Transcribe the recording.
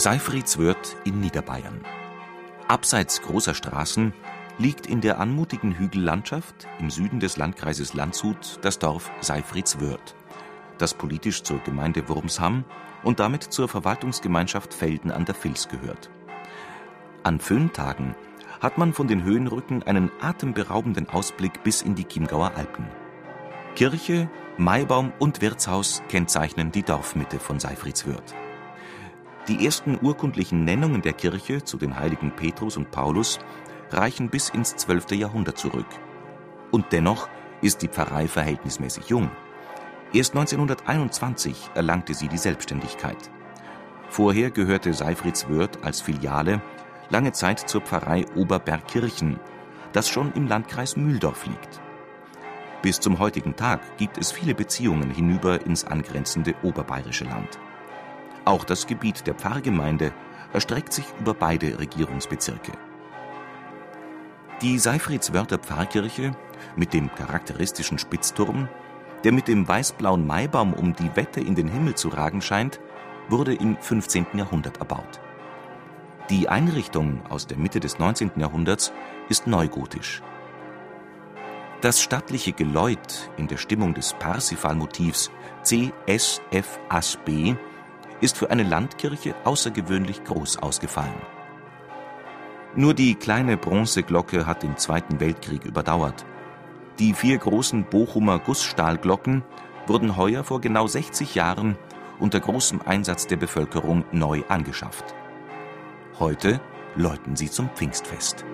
Seifrieds in Niederbayern. Abseits großer Straßen liegt in der anmutigen Hügellandschaft im Süden des Landkreises Landshut das Dorf Seifrieds das politisch zur Gemeinde Wurmsham und damit zur Verwaltungsgemeinschaft Felden an der Vils gehört. An Föhntagen hat man von den Höhenrücken einen atemberaubenden Ausblick bis in die Chiemgauer Alpen. Kirche, Maibaum und Wirtshaus kennzeichnen die Dorfmitte von Seifrieds die ersten urkundlichen Nennungen der Kirche zu den Heiligen Petrus und Paulus reichen bis ins 12. Jahrhundert zurück. Und dennoch ist die Pfarrei verhältnismäßig jung. Erst 1921 erlangte sie die Selbstständigkeit. Vorher gehörte Seifridswörth als Filiale lange Zeit zur Pfarrei Oberbergkirchen, das schon im Landkreis Mühldorf liegt. Bis zum heutigen Tag gibt es viele Beziehungen hinüber ins angrenzende oberbayerische Land. Auch das Gebiet der Pfarrgemeinde erstreckt sich über beide Regierungsbezirke. Die Seifridswörther Pfarrkirche mit dem charakteristischen Spitzturm, der mit dem weißblauen Maibaum um die Wette in den Himmel zu ragen scheint, wurde im 15. Jahrhundert erbaut. Die Einrichtung aus der Mitte des 19. Jahrhunderts ist neugotisch. Das stattliche Geläut in der Stimmung des Parsifal-Motivs CSFASB ist für eine Landkirche außergewöhnlich groß ausgefallen. Nur die kleine Bronzeglocke hat den Zweiten Weltkrieg überdauert. Die vier großen Bochumer Gussstahlglocken wurden heuer vor genau 60 Jahren unter großem Einsatz der Bevölkerung neu angeschafft. Heute läuten sie zum Pfingstfest.